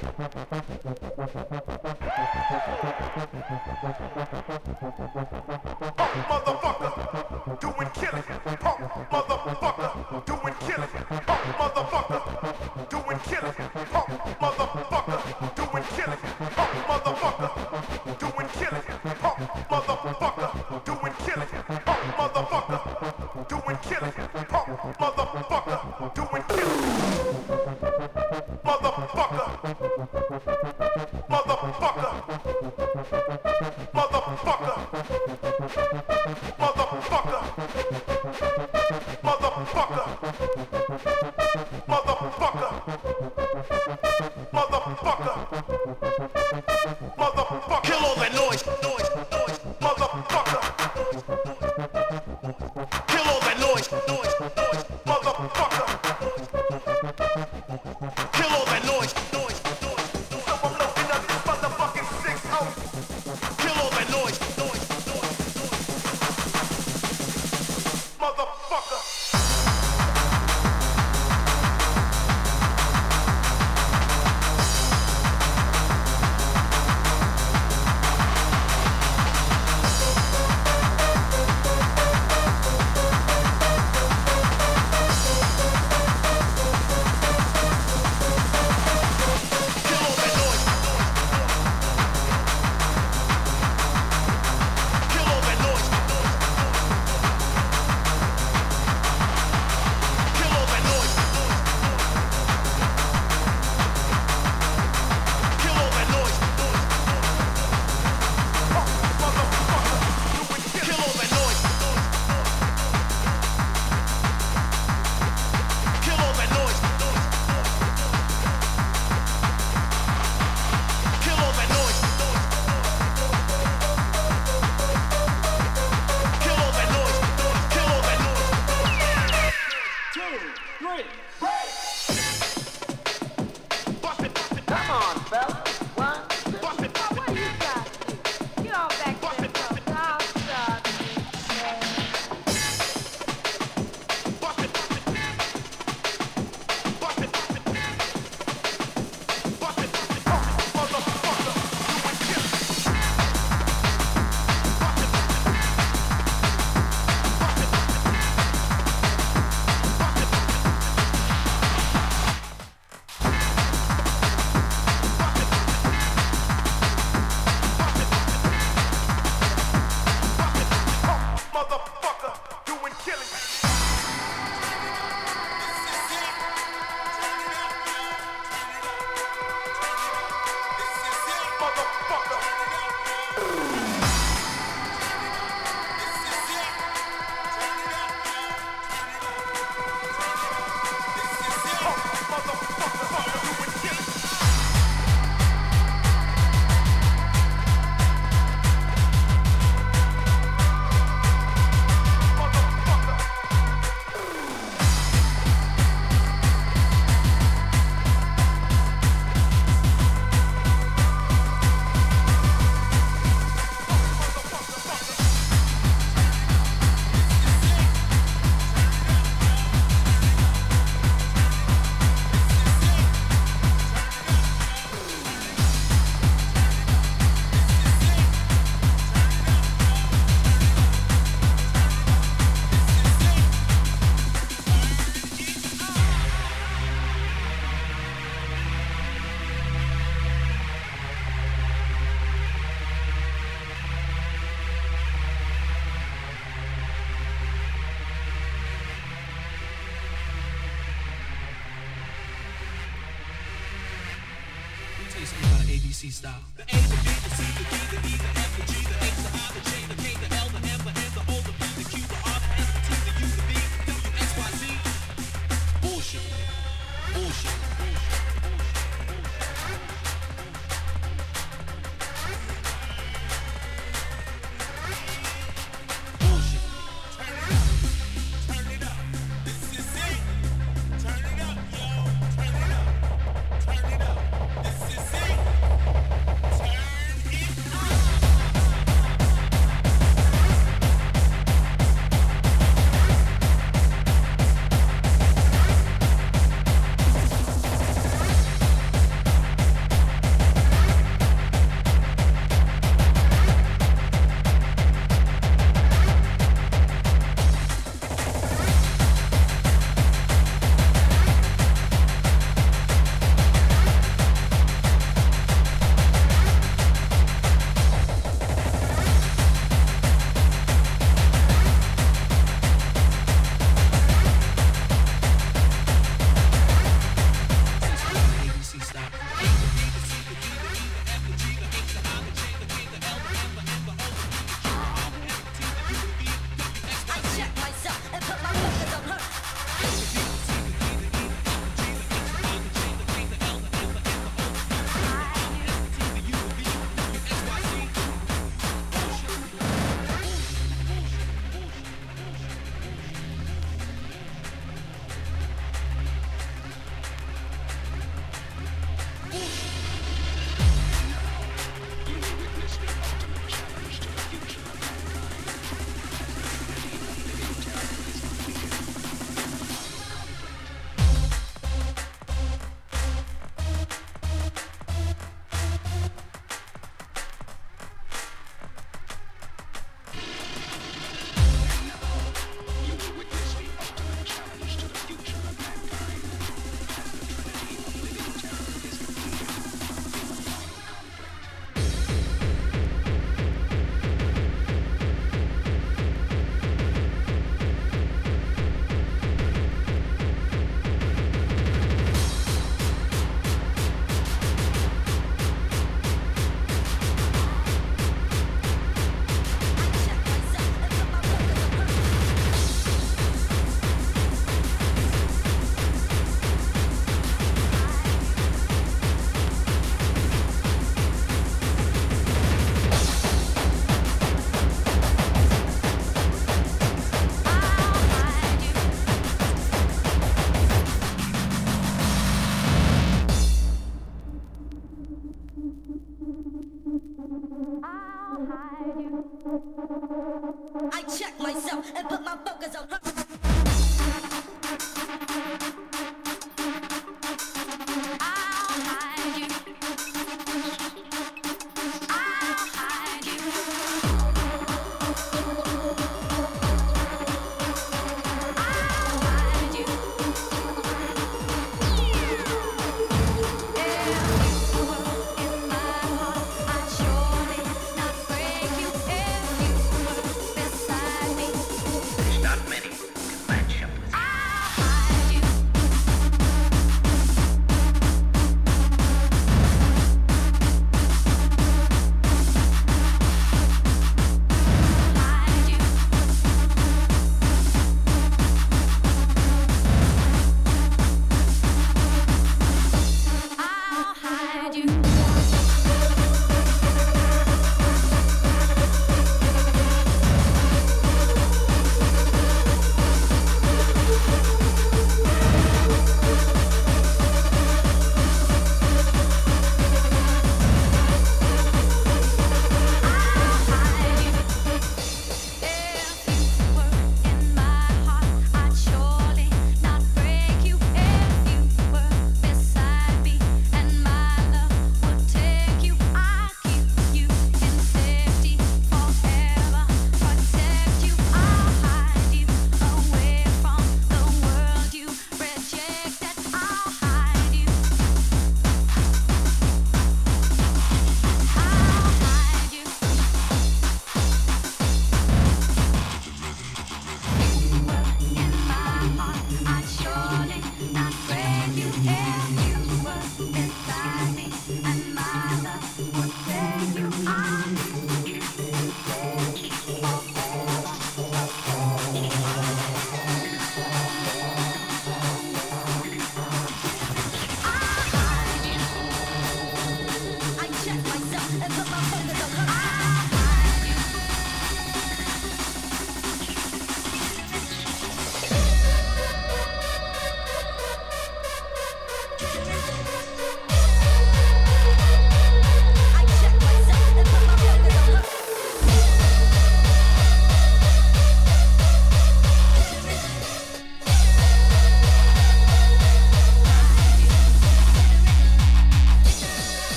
Thank you. motherfucker.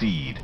succeed.